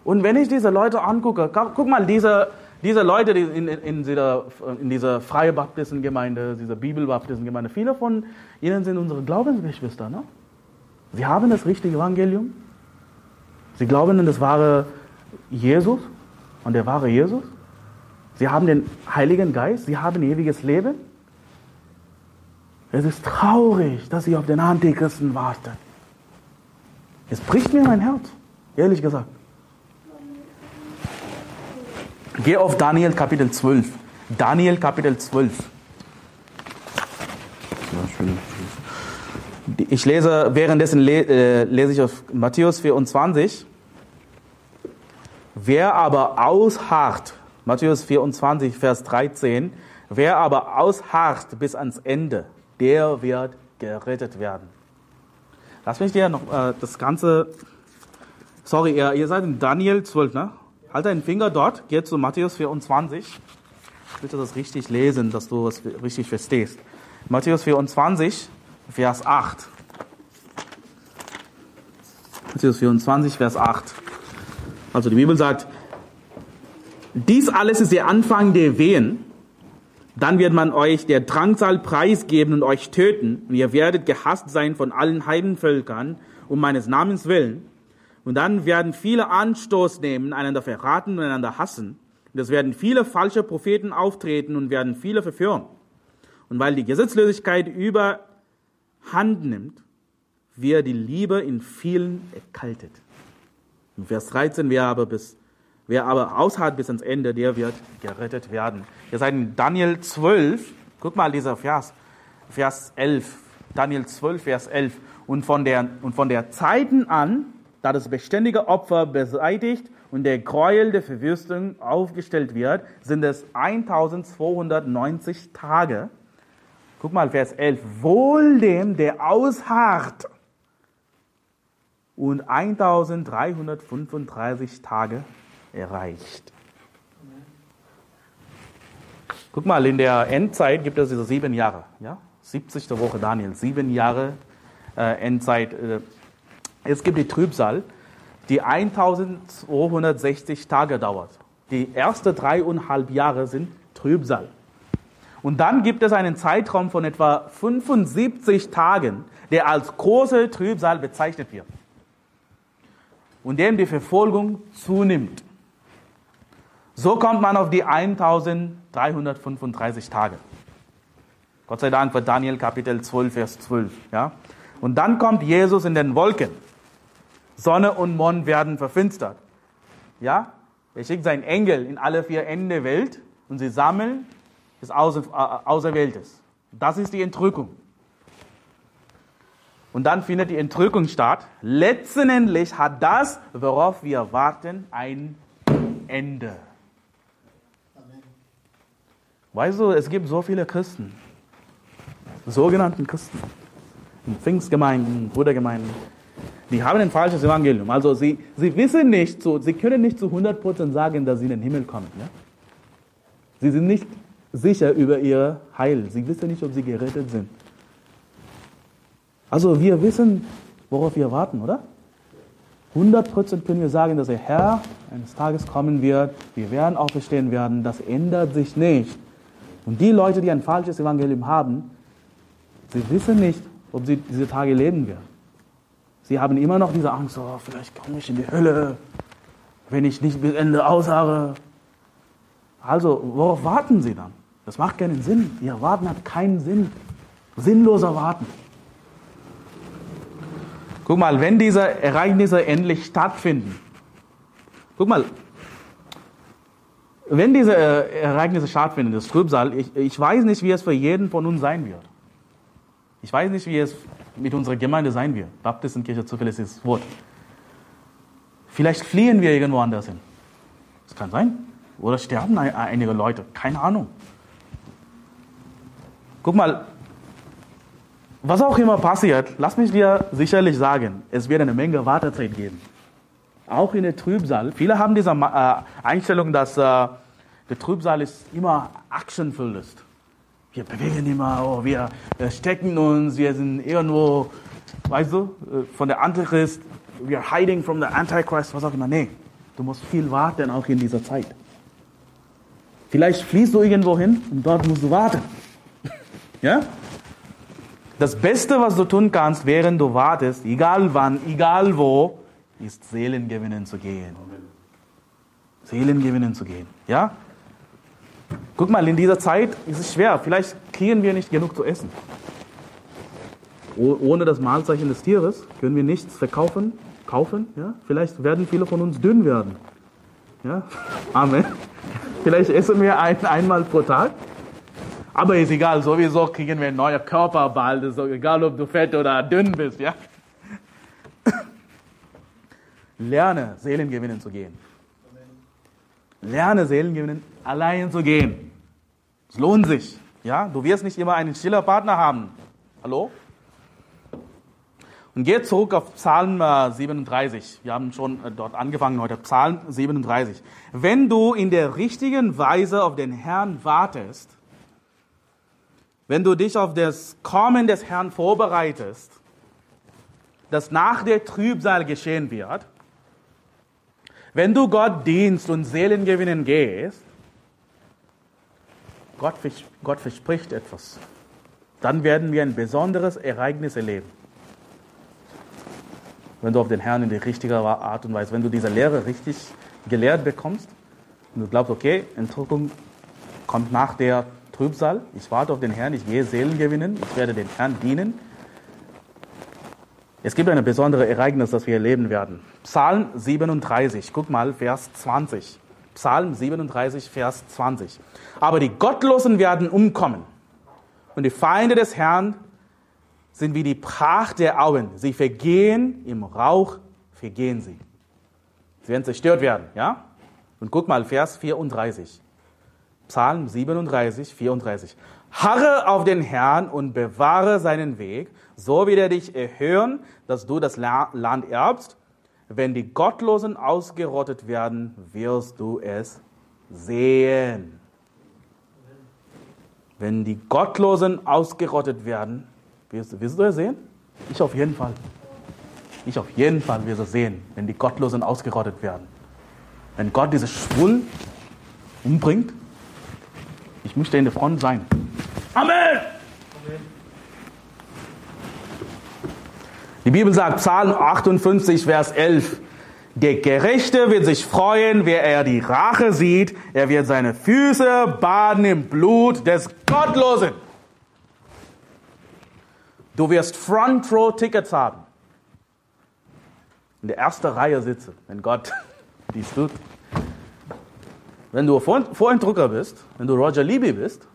Und wenn ich diese Leute angucke, guck mal, diese, diese Leute die in, in, dieser, in dieser freie Baptistengemeinde, dieser Bibelbaptistengemeinde, viele von ihnen sind unsere Glaubensgeschwister. Ne? Sie haben das richtige Evangelium. Sie glauben an das wahre Jesus, an der wahre Jesus. Sie haben den Heiligen Geist, sie haben ewiges Leben. Es ist traurig, dass sie auf den Antichristen warten. Es bricht mir mein Herz, ehrlich gesagt. Geh auf Daniel Kapitel 12. Daniel Kapitel 12. Ich lese, währenddessen äh, lese ich auf Matthäus 24. Wer aber ausharrt Matthäus 24, Vers 13. Wer aber ausharrt bis ans Ende, der wird gerettet werden. Lass mich dir noch äh, das Ganze. Sorry, ihr, ihr seid in Daniel 12, ne? Halt deinen Finger dort, geh zu Matthäus 24. Ich will das richtig lesen, dass du es richtig verstehst. Matthäus 24, Vers 8. Matthäus 24, Vers 8. Also die Bibel sagt, dies alles ist der Anfang der Wehen. Dann wird man euch der Drangsal preisgeben und euch töten. Und ihr werdet gehasst sein von allen Heidenvölkern um meines Namens willen. Und dann werden viele Anstoß nehmen, einander verraten und einander hassen. Und es werden viele falsche Propheten auftreten und werden viele verführen. Und weil die Gesetzlosigkeit überhand nimmt, wird die Liebe in vielen erkaltet. Vers 13, wer aber bis Wer aber ausharrt bis ans Ende, der wird gerettet werden. Ihr seid in Daniel 12, guck mal dieser Vers, Vers 11. Daniel 12, Vers 11. Und von der, und von der Zeiten an, da das beständige Opfer beseitigt und der Gräuel der Verwüstung aufgestellt wird, sind es 1290 Tage. Guck mal, Vers 11. Wohl dem, der ausharrt und 1335 Tage erreicht. Guck mal, in der Endzeit gibt es diese sieben Jahre. Ja? 70. Woche Daniel, sieben Jahre äh, Endzeit. Äh, es gibt die Trübsal, die 1260 Tage dauert. Die ersten dreieinhalb Jahre sind Trübsal. Und dann gibt es einen Zeitraum von etwa 75 Tagen, der als große Trübsal bezeichnet wird. Und dem die Verfolgung zunimmt. So kommt man auf die 1335 Tage. Gott sei Dank für Daniel Kapitel 12, Vers 12. Ja? Und dann kommt Jesus in den Wolken. Sonne und Mond werden verfinstert. Ja? Er schickt seinen Engel in alle vier Enden der Welt und sie sammeln des Außer, äh. Das ist die Entrückung. Und dann findet die Entrückung statt. Letztendlich hat das, worauf wir warten, ein Ende. Weißt du, es gibt so viele Christen, sogenannten Christen, in Pfingstgemeinden, Brudergemeinden, die haben ein falsches Evangelium. Also sie, sie wissen nicht, so, sie können nicht zu 100% sagen, dass sie in den Himmel kommen. Ja? Sie sind nicht sicher über ihr Heil. Sie wissen nicht, ob sie gerettet sind. Also wir wissen, worauf wir warten, oder? 100% können wir sagen, dass der Herr eines Tages kommen wird. Wir werden auferstehen werden. Das ändert sich nicht. Und die Leute, die ein falsches Evangelium haben, sie wissen nicht, ob sie diese Tage leben werden. Sie haben immer noch diese Angst, oh, vielleicht komme ich in die Hölle, wenn ich nicht bis Ende ausharre. Also, worauf warten Sie dann? Das macht keinen Sinn. Ihr Warten hat keinen Sinn. Sinnloser Warten. Guck mal, wenn diese Ereignisse endlich stattfinden, guck mal, wenn diese äh, Ereignisse stattfinden, das Trübsal, ich, ich weiß nicht, wie es für jeden von uns sein wird. Ich weiß nicht, wie es mit unserer Gemeinde sein wird. Baptistenkirche, zuverlässiges Wort. Vielleicht fliehen wir irgendwo anders hin. Das kann sein. Oder sterben einige Leute. Keine Ahnung. Guck mal, was auch immer passiert, lass mich dir sicherlich sagen, es wird eine Menge Wartezeit geben. Auch in der Trübsal. Viele haben diese äh, Einstellung, dass äh, der Trübsal ist immer actionfüllt ist. Wir bewegen immer, oh, wir stecken uns, wir sind irgendwo, weißt du, äh, von der Antichrist, we are hiding from the Antichrist, was auch immer. Nee, du musst viel warten, auch in dieser Zeit. Vielleicht fließt du irgendwo hin und dort musst du warten. [laughs] ja? Das Beste, was du tun kannst, während du wartest, egal wann, egal wo, ist Seelen gewinnen zu gehen. Seelen gewinnen zu gehen. Ja? Guck mal, in dieser Zeit ist es schwer. Vielleicht kriegen wir nicht genug zu essen. Ohne das Mahlzeichen des Tieres können wir nichts verkaufen, kaufen. Ja? Vielleicht werden viele von uns dünn werden. Ja? [laughs] Amen. Vielleicht essen wir ein, einmal pro Tag. Aber ist egal, sowieso kriegen wir einen neuen Körper bald. Egal, ob du fett oder dünn bist, ja? Lerne, Seelen gewinnen zu gehen. Lerne, Seelen gewinnen, allein zu gehen. Es lohnt sich, ja? Du wirst nicht immer einen stiller Partner haben. Hallo? Und geht zurück auf Psalm 37. Äh, wir haben schon äh, dort angefangen heute. Psalm 37. Wenn du in der richtigen Weise auf den Herrn wartest, wenn du dich auf das Kommen des Herrn vorbereitest, das nach der Trübsal geschehen wird, wenn du Gott dienst und Seelen gewinnen gehst, Gott, Gott verspricht etwas. Dann werden wir ein besonderes Ereignis erleben. Wenn du auf den Herrn in die richtige Art und Weise, wenn du diese Lehre richtig gelehrt bekommst und du glaubst, okay, Entrückung kommt nach der Trübsal. Ich warte auf den Herrn, ich gehe Seelen gewinnen, ich werde den Herrn dienen. Es gibt ein besonderes Ereignis, das wir erleben werden. Psalm 37, guck mal, Vers 20. Psalm 37, Vers 20. Aber die Gottlosen werden umkommen und die Feinde des Herrn sind wie die Pracht der Augen. Sie vergehen, im Rauch vergehen sie. Sie werden zerstört werden, ja? Und guck mal, Vers 34. Psalm 37, 34. Harre auf den Herrn und bewahre seinen Weg, so wird er dich erhören, dass du das Land erbst. Wenn die Gottlosen ausgerottet werden, wirst du es sehen. Wenn die Gottlosen ausgerottet werden, wirst, wirst du es sehen? Ich auf jeden Fall. Ich auf jeden Fall wirst es sehen, wenn die Gottlosen ausgerottet werden. Wenn Gott diese Schwul umbringt, ich möchte in der Front sein. Amen! Die Bibel sagt, Psalm 58, Vers 11, der Gerechte wird sich freuen, wer er die Rache sieht. Er wird seine Füße baden im Blut des Gottlosen. Du wirst Front Row Tickets haben. In der ersten Reihe sitzen, wenn Gott [laughs] dies tut. Wenn du Vorentdrucker bist, wenn du Roger Libby bist,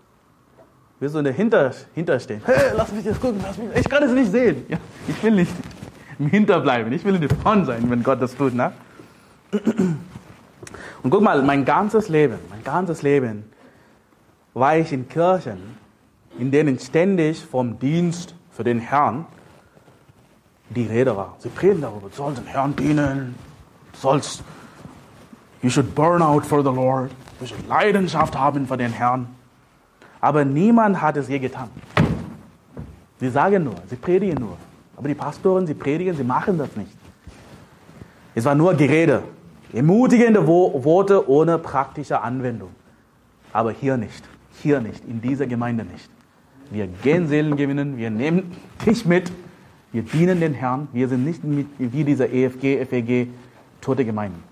wirst du in der Hinter, Hinterstehen. Hey, lass mich das gucken, lass mich, ich kann es nicht sehen. Ja, ich will nicht im Hinterbleiben, ich will in der Front sein, wenn Gott das tut. Ne? Und guck mal, mein ganzes Leben, mein ganzes Leben war ich in Kirchen, in denen ständig vom Dienst für den Herrn die Rede war. Sie predigen darüber, du sollst dem Herrn dienen, du sollst You should burn out for the Lord. Du sollst Leidenschaft haben für den Herrn. Aber niemand hat es je getan. Sie sagen nur, sie predigen nur. Aber die Pastoren, sie predigen, sie machen das nicht. Es war nur Gerede. Ermutigende Worte ohne praktische Anwendung. Aber hier nicht. Hier nicht. In dieser Gemeinde nicht. Wir gehen Seelen gewinnen. Wir nehmen dich mit. Wir dienen den Herrn. Wir sind nicht wie diese EFG, FEG, tote Gemeinden.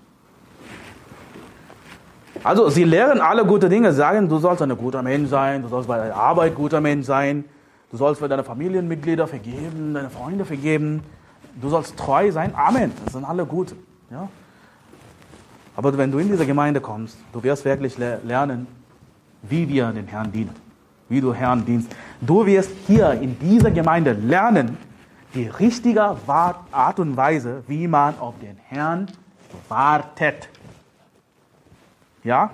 Also, sie lehren alle gute Dinge, sagen, du sollst ein guter Mensch sein, du sollst bei deiner Arbeit guter Mensch sein, du sollst für deine Familienmitglieder vergeben, deine Freunde vergeben, du sollst treu sein. Amen. Das sind alle gut. Ja? Aber wenn du in diese Gemeinde kommst, du wirst wirklich lernen, wie wir den Herrn dienen, wie du Herrn dienst. Du wirst hier in dieser Gemeinde lernen, die richtige Art und Weise, wie man auf den Herrn wartet. Ja?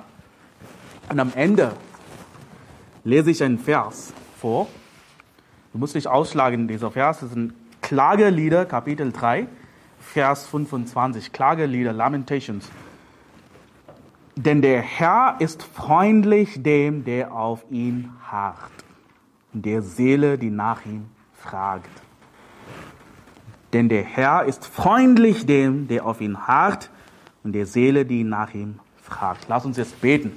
Und am Ende lese ich einen Vers vor. Du musst dich ausschlagen, dieser Vers das sind Klagelieder, Kapitel 3, Vers 25. Klagelieder, Lamentations. Denn der Herr ist freundlich dem, der auf ihn harrt, und der Seele, die nach ihm fragt. Denn der Herr ist freundlich dem, der auf ihn harrt, und der Seele, die nach ihm fragt. Lass uns jetzt beten.